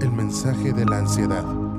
el mensaje de la ansiedad.